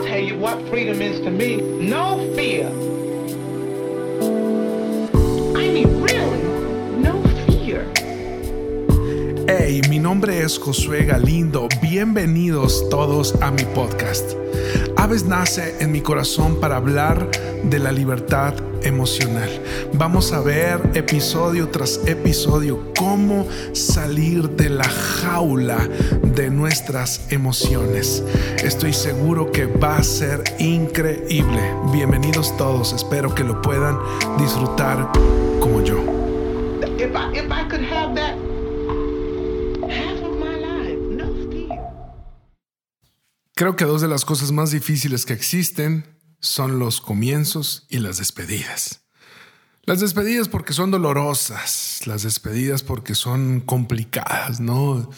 I'll tell you what freedom is to me. No fear. I mean, really, no fear. Hey, mi nombre es Josué Galindo. Bienvenidos todos a mi podcast. Aves nace en mi corazón para hablar de la libertad emocional. Vamos a ver episodio tras episodio cómo salir de la jaula de nuestras emociones. Estoy seguro que va a ser increíble. Bienvenidos todos. Espero que lo puedan disfrutar como yo. If I, could have that Creo que dos de las cosas más difíciles que existen son los comienzos y las despedidas. Las despedidas porque son dolorosas, las despedidas porque son complicadas, ¿no?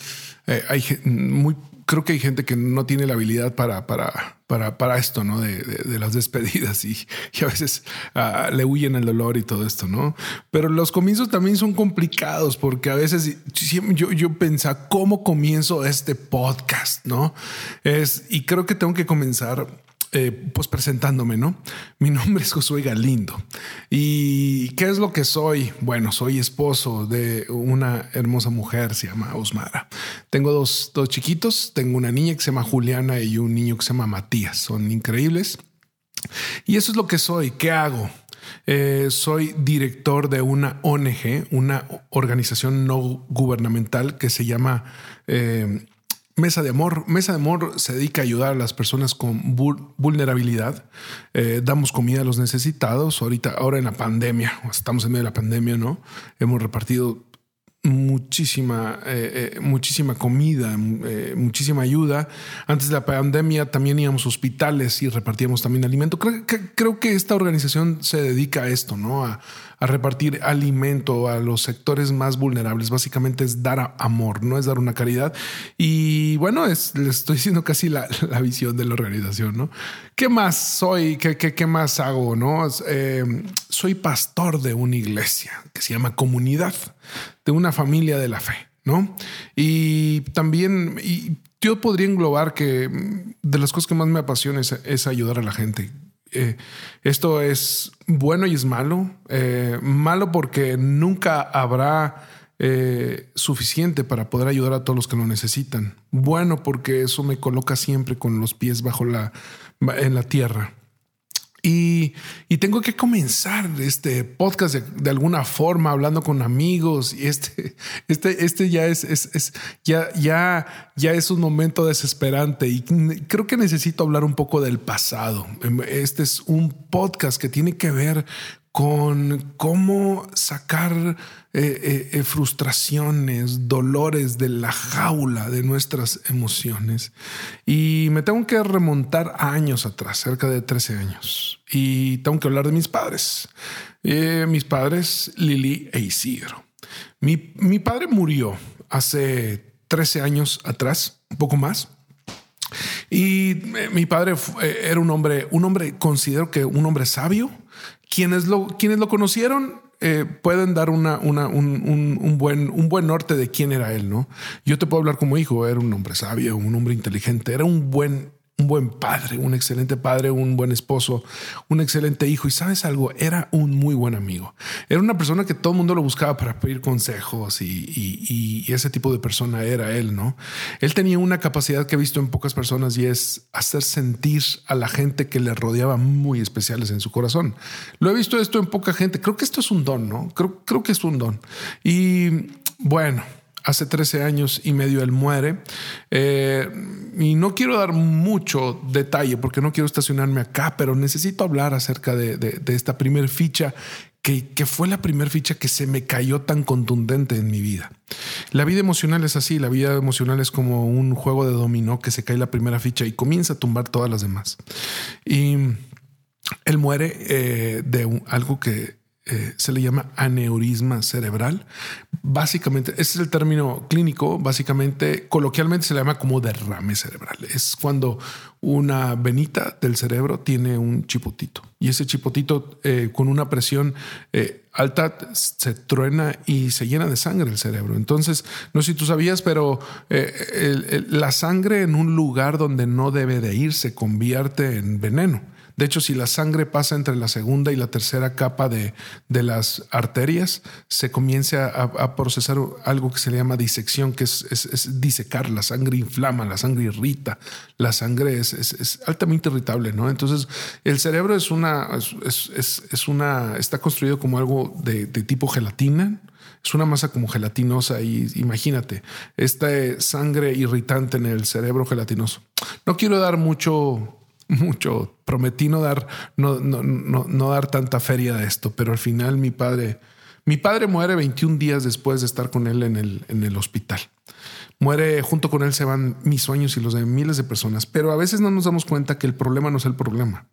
Eh, hay muy, creo que hay gente que no tiene la habilidad para, para, para, para esto, ¿no? De, de- las despedidas y, a veces ah, le huyen el dolor y todo esto, ¿no? Pero los comienzos también son complicados porque a veces yo, yo ¿cómo comienzo este podcast, ¿no? Es, y creo que tengo que comenzar eh, pues presentándome, ¿no? Mi nombre es Josué Galindo. ¿Y qué es lo que soy? Bueno, soy esposo de una hermosa mujer, se llama Osmara. Tengo dos, dos chiquitos, tengo una niña que se llama Juliana y un niño que se llama Matías. Son increíbles. Y eso es lo que soy. ¿Qué hago? Eh, soy director de una ONG, una organización no gubernamental que se llama eh, Mesa de Amor. Mesa de Amor se dedica a ayudar a las personas con vul- vulnerabilidad. Eh, damos comida a los necesitados. Ahorita, ahora en la pandemia, estamos en medio de la pandemia, ¿no? Hemos repartido muchísima, eh, eh, muchísima comida, muchísima ayuda. Antes de la pandemia también íbamos a hospitales y repartíamos también alimento. Creo que, esta organización se dedica a esto, ¿no? A repartir alimento a los sectores más vulnerables. Básicamente es dar amor, no es dar una caridad. Y bueno, es, les estoy diciendo casi la, visión de la organización, ¿no? ¿Qué más soy? ¿Qué, qué, qué más hago? ¿No? Eh, soy pastor de una iglesia que se llama Comunidad, de una familia de la fe, ¿no? Y también, y yo podría englobar que mm, de las cosas que más me apasiona es ayudar a la gente. Eh, esto es bueno y es malo. Eh, malo porque nunca habrá eh, suficiente para poder ayudar a todos los que lo necesitan. Bueno porque eso me coloca siempre con los pies bajo la en la tierra. Y, y tengo que comenzar este podcast de, alguna forma hablando con amigos y este, este, este ya es, es, es- ya, ya, ya es un momento desesperante y creo que necesito hablar un poco del pasado. Este es un podcast que tiene que ver con cómo sacar eh, eh, eh, frustraciones, dolores de la jaula de nuestras emociones. Y me tengo que remontar a años atrás, cerca de 13 años. Y tengo que hablar de mis padres. Mis padres, Lili e Isidro. Mi, mi padre murió hace 13 años atrás, un poco más. Y mi padre era un hombre, un hombre, considero que un hombre sabio. Quienes lo, quienes lo conocieron eh, pueden dar un, un- un buen, un buen norte de quién era él, ¿no? Yo te puedo hablar como hijo, era un hombre sabio, un hombre inteligente, era un buen, un buen padre, un excelente padre, un buen esposo, un excelente hijo. Y sabes algo, era un muy buen amigo. Era una persona que todo el mundo lo buscaba para pedir consejos y, ese tipo de persona era él, ¿no? Él tenía una capacidad que he visto en pocas personas y es hacer sentir a la gente que le rodeaba muy especiales en su corazón. Lo he visto esto en poca gente. Creo que esto es un don, ¿no? Creo que es un don. Y bueno. Hace 13 años y medio él muere. Eh, y no quiero dar mucho detalle porque no quiero estacionarme acá, pero necesito hablar acerca de, esta primer ficha que, fue la primer ficha que se me cayó tan contundente en mi vida. La vida emocional es así, la vida emocional es como un juego de dominó que se cae la primera ficha y comienza a tumbar todas las demás. Y él muere eh, de algo que eh, se le llama aneurisma cerebral. Básicamente, ese es el término clínico. Básicamente, coloquialmente se le llama como derrame cerebral. Es cuando una venita del cerebro tiene un chipotito y ese chipotito eh, con una presión eh, alta se truena y se llena de sangre el cerebro. Entonces, no sé si tú sabías, pero la sangre en un lugar donde no debe de ir se convierte en veneno. De hecho, si la sangre pasa entre la segunda y la tercera capa de, las arterias, se comienza a, procesar algo que se le llama disección, que es, disecar. La sangre inflama, la sangre irrita, la sangre es, altamente irritable, ¿no? Entonces, el cerebro es una, es, una, está construido como algo de, de tipo gelatina. Es una masa como gelatinosa y imagínate, esta sangre irritante en el cerebro gelatinoso. No quiero dar mucho mucho. Prometí no dar, no, no, no, dar tanta feria de esto, pero al final mi padre, mi padre muere 21 días después de estar con él en el, en el hospital. Muere junto con él se van mis sueños y los de miles de personas, pero a veces no nos damos cuenta que el problema no es el problema,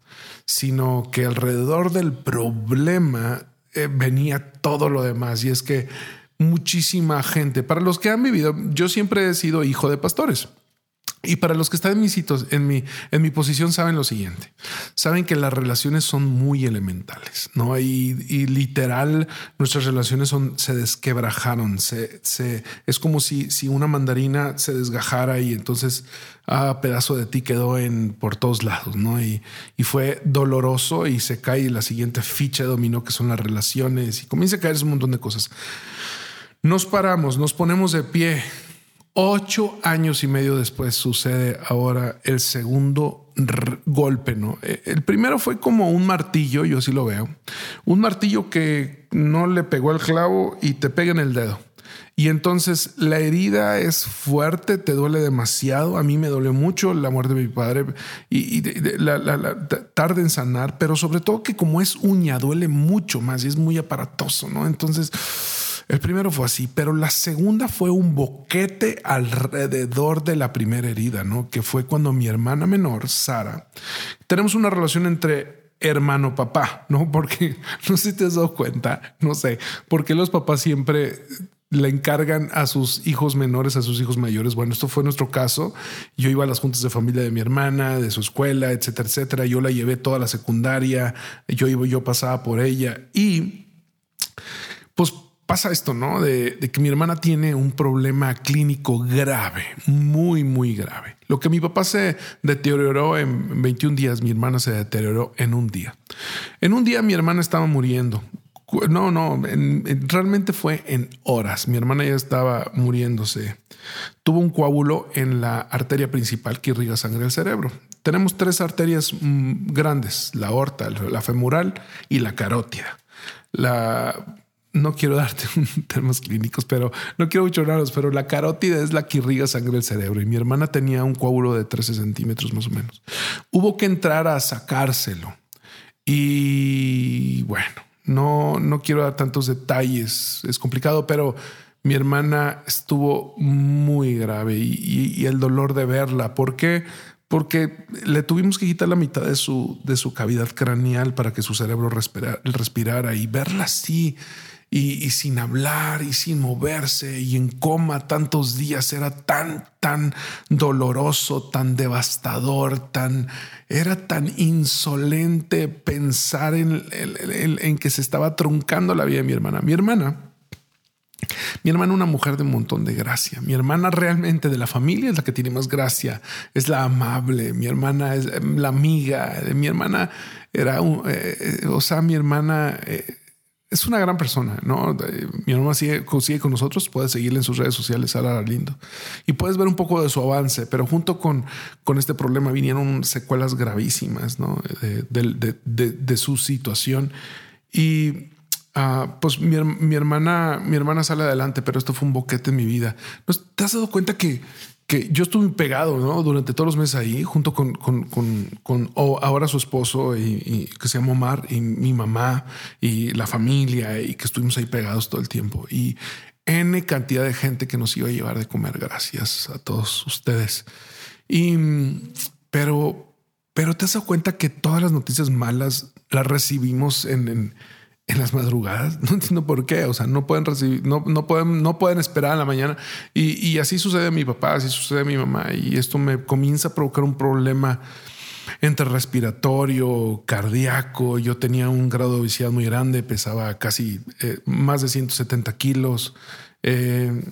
sino que alrededor del problema eh, venía todo lo demás. Y es que muchísima gente, para los que han vivido, yo siempre he sido hijo de pastores. Y para los que están en mi, en mi, en mi posición saben lo siguiente, saben que las relaciones son muy elementales, ¿no? Y, y literal, nuestras relaciones son, se desquebrajaron, se, se, es como si, si una mandarina se desgajara y entonces a ah, pedazo de ti quedó en por todos lados, ¿no? Y, y fue doloroso y se cae la siguiente ficha de dominó que son las relaciones y comienza a caer un montón de cosas. Nos paramos, nos ponemos de pie Ocho años y medio después sucede ahora el segundo golpe, ¿no? E, el primero fue como un martillo, yo así lo veo. Un martillo que no le pegó al clavo y te pega en el dedo. Y entonces la herida es fuerte, te duele demasiado. A mí me dolió mucho la muerte de mi padre y, la, tarde en sanar, pero sobre todo que como es uña, duele mucho más y es muy aparatoso, ¿no? Entonces el primero fue así, pero la segunda fue un boquete alrededor de la primera herida, ¿no? Que fue cuando mi hermana menor, Sara, tenemos una relación entre hermano papá, ¿no? Porque no sé si te has dado cuenta, no sé, porque los papás siempre le encargan a sus hijos menores, a sus hijos mayores. Bueno, esto fue nuestro caso. Yo iba a las juntas de familia de mi hermana, de su escuela, etcétera, etcétera. Yo la llevé toda la secundaria. Yo iba, yo pasaba por ella y pasa esto, ¿no? De, que mi hermana tiene un problema clínico grave, muy, muy grave. Lo que mi papá se deterioró en 21 días, mi hermana se deterioró en un día. En un día mi hermana estaba muriendo. No, no, realmente fue en horas. Mi hermana ya estaba muriéndose. Tuvo un coágulo en la arteria principal que irriga sangre al cerebro. Tenemos tres arterias mm, grandes, la aorta, la femoral y la carótida. La no quiero darte términos clínicos, pero no quiero raros, pero la carótida es la que irriga sangre del cerebro y mi hermana tenía un coágulo de 13 centímetros más o menos. Hubo que entrar a sacárselo y bueno, no, no quiero dar tantos detalles, es complicado, pero mi hermana estuvo muy grave y, el dolor de verla. ¿Por qué? Porque le tuvimos que quitar la mitad de su, de su cavidad craneal para que su cerebro respirara y verla así y, sin hablar y sin moverse y en coma tantos días era tan, tan doloroso, tan devastador, tan, era tan insolente pensar en, en, que se estaba truncando la vida de mi hermana. Mi hermana mi hermana, una mujer de un montón de gracia. Mi hermana realmente de la familia es la que tiene más gracia, es la amable. Mi hermana es la amiga. Mi hermana era, un, eh, eh, o sea, mi hermana eh, es una gran persona, ¿no? Mi mamá sigue, con nosotros, puedes seguirle en sus redes sociales, Sara Lindo, y puedes ver un poco de su avance, pero junto con, con este problema vinieron secuelas gravísimas, ¿no? De, su situación. Y ah, pues mi, mi, hermana, mi hermana sale adelante, pero esto fue un boquete en mi vida. ¿Te has dado cuenta que que yo estuve pegado ¿no? durante todos los meses ahí, junto con, con, con, ahora su esposo, y, que se llama Omar, y mi mamá, y la familia, y que estuvimos ahí pegados todo el tiempo. Y N cantidad de gente que nos iba a llevar de comer, gracias a todos ustedes. Y, pero, pero te has dado cuenta que todas las noticias malas las recibimos en las madrugadas. No entiendo por qué. O sea, no pueden recibir, no, no pueden, no pueden esperar a la mañana. Y, y, así sucede a mi papá, así sucede a mi mamá. Y esto me comienza a provocar un problema entre respiratorio, cardíaco. Yo tenía un grado de obesidad muy grande, pesaba casi eh, más de 170 kilos. Eh,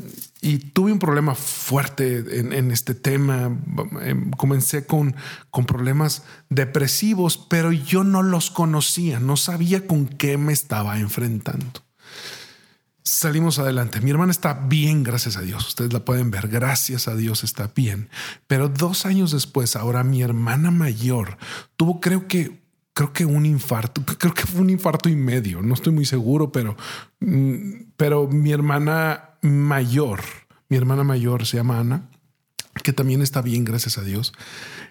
y tuve un problema fuerte en, este tema. Em, comencé con, con problemas depresivos, pero yo no los conocía, no sabía con qué me estaba enfrentando. Salimos adelante. Mi hermana está bien, gracias a Dios. Ustedes la pueden ver, gracias a Dios está bien. Pero dos años después, ahora mi hermana mayor tuvo, creo que creo que un infarto, creo que fue un infarto y medio, no estoy muy seguro, pero, mm, pero mi hermana mayor, mi hermana mayor se llama Ana, que también está bien, gracias a Dios.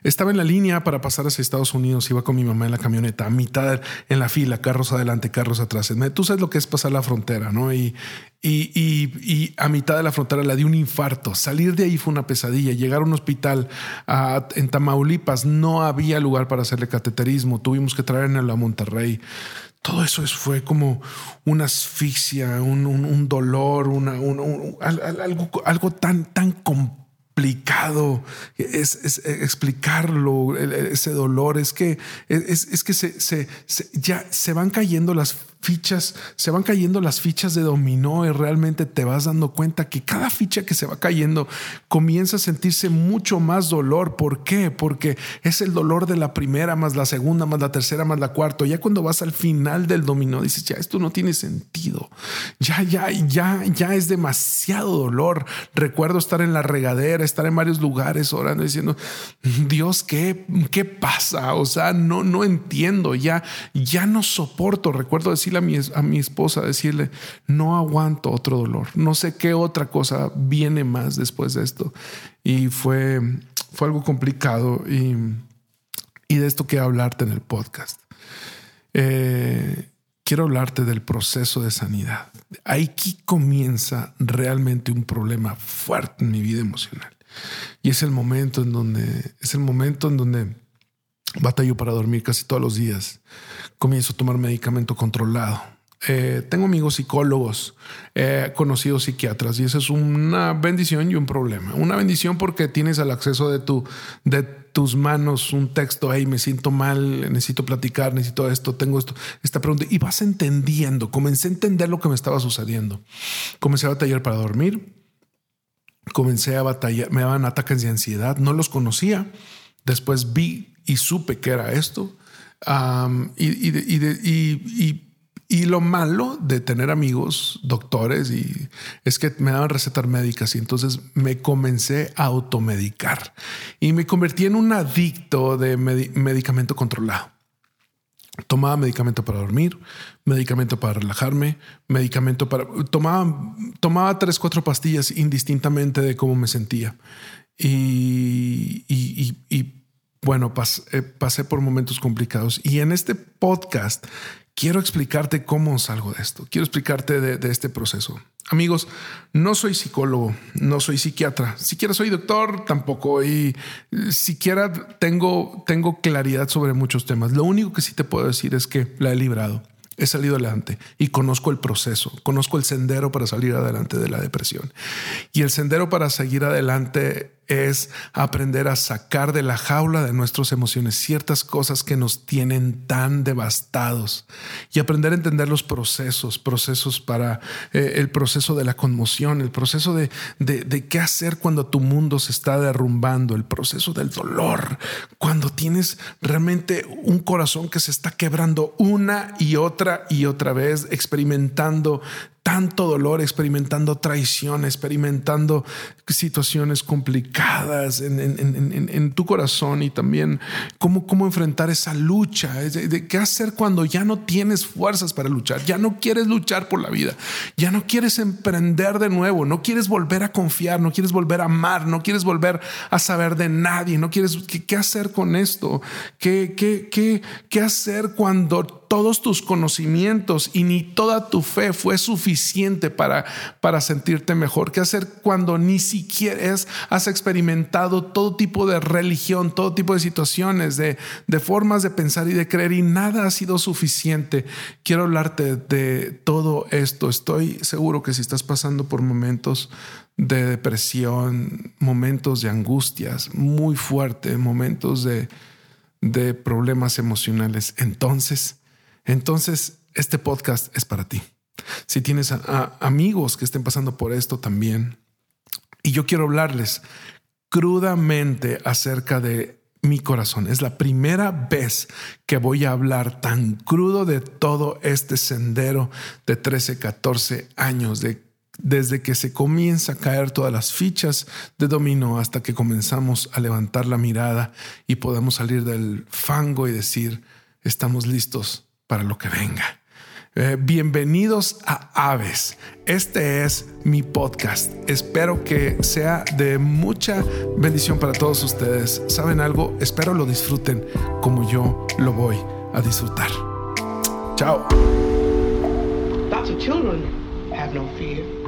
Estaba en la línea para pasar hacia Estados Unidos, iba con mi mamá en la camioneta, a mitad en la fila, carros adelante, carros atrás. Tú sabes lo que es pasar la frontera, ¿no? Y, y, y, a mitad de la frontera le di un infarto. Salir de ahí fue una pesadilla. Llegar a un hospital en Tamaulipas no había lugar para hacerle cateterismo. Tuvimos que traerla a Monterrey todo eso fue como una asfixia, un, dolor, una, algo, algo tan, tan complejo complicado es, explicarlo, ese dolor. Es que, es, que se, ya se van cayendo las fichas, se van cayendo las fichas de dominó y realmente te vas dando cuenta que cada ficha que se va cayendo comienza a sentirse mucho más dolor. ¿Por qué? Porque es el dolor de la primera más la segunda más la tercera más la cuarta. Ya cuando vas al final del dominó dices, ya esto no tiene sentido. Ya, ya, ya, ya es demasiado dolor. Recuerdo estar en la regadera, estar en varios lugares orando diciendo, Dios, ¿qué, qué pasa? O sea, no, no entiendo, ya, ya no soporto. Recuerdo decirle a mi, esposa, decirle, no aguanto otro dolor, no sé qué otra cosa viene más después de esto. Y fue, fue algo complicado y, y de esto quiero hablarte en el podcast. Eh, quiero hablarte del proceso de sanidad. Aquí comienza realmente un problema fuerte en mi vida emocional. Y es el momento en donde, es el momento en donde batallo para dormir casi todos los días. Comienzo a tomar medicamento controlado. Eh, tengo amigos psicólogos, he conocido psiquiatras y eso es una bendición y un problema. Una bendición porque tienes al acceso de, tu, de tus manos un texto, hey, me siento mal, necesito platicar, necesito esto, tengo esto, esta pregunta y vas entendiendo. Comencé a entender lo que me estaba sucediendo. Comencé a batallar para dormir, comencé a batallar, me daban ataques de ansiedad, no los conocía. Después vi y supe que era esto. y, y, y, lo malo de tener amigos doctores y es que me daban recetas médicas y entonces me comencé a automedicar y me convertí en un adicto de medicamento controlado. Tomaba medicamento para dormir, medicamento para relajarme, medicamento para... Tomaba, tomaba tres, cuatro pastillas indistintamente de cómo me sentía. Y, bueno, eh, pasé por momentos complicados y en este podcast quiero explicarte cómo salgo de esto. Quiero explicarte de, este proceso. Amigos, no soy psicólogo, no soy psiquiatra, siquiera soy doctor tampoco y siquiera tengo, tengo claridad sobre muchos temas. Lo único que sí te puedo decir es que la he librado he salido adelante y conozco el proceso, conozco el sendero para salir adelante de la depresión. Y el sendero para seguir adelante es aprender a sacar de la jaula de nuestras emociones ciertas cosas que nos tienen tan devastados y aprender a entender los procesos, procesos para eh, el proceso de la conmoción, el proceso de, de, qué hacer cuando tu mundo se está derrumbando, el proceso del dolor, cuando tienes realmente un corazón que se está quebrando una y otra y otra vez, experimentando tanto dolor, experimentando traición, experimentando situaciones complicadas en, tu corazón y también cómo, cómo enfrentar esa lucha, de, qué hacer cuando ya no tienes fuerzas para luchar, ya no quieres luchar por la vida, ya no quieres emprender de nuevo, no quieres volver a confiar, no quieres volver a amar, no quieres volver a saber de nadie, no quieres qué, hacer con esto, qué, qué, qué, qué hacer cuando todos tus conocimientos y ni toda tu fe fue suficiente para, para sentirte mejor? ¿Qué hacer cuando ni siquiera has experimentado todo tipo de religión, todo tipo de situaciones, de, de formas de pensar y de creer y nada ha sido suficiente? Quiero hablarte de todo esto. Estoy seguro que si estás pasando por momentos de depresión, momentos de angustias muy fuertes, momentos de, de problemas emocionales, entonces, entonces este podcast es para ti. Si tienes amigos que estén pasando por esto también, y yo quiero hablarles crudamente acerca de mi corazón. Es la primera vez que voy a hablar tan crudo de todo este sendero de 13, 14 años, de desde que se comienza a caer todas las fichas de dominó hasta que comenzamos a levantar la mirada y podamos salir del fango y decir, estamos listos para lo que venga. Eh, bienvenidos a Aves. Este es mi podcast. Espero que sea de mucha bendición para todos ustedes. ¿Saben algo? Espero lo disfruten como yo lo voy a disfrutar. Chao. Lots of children no fear.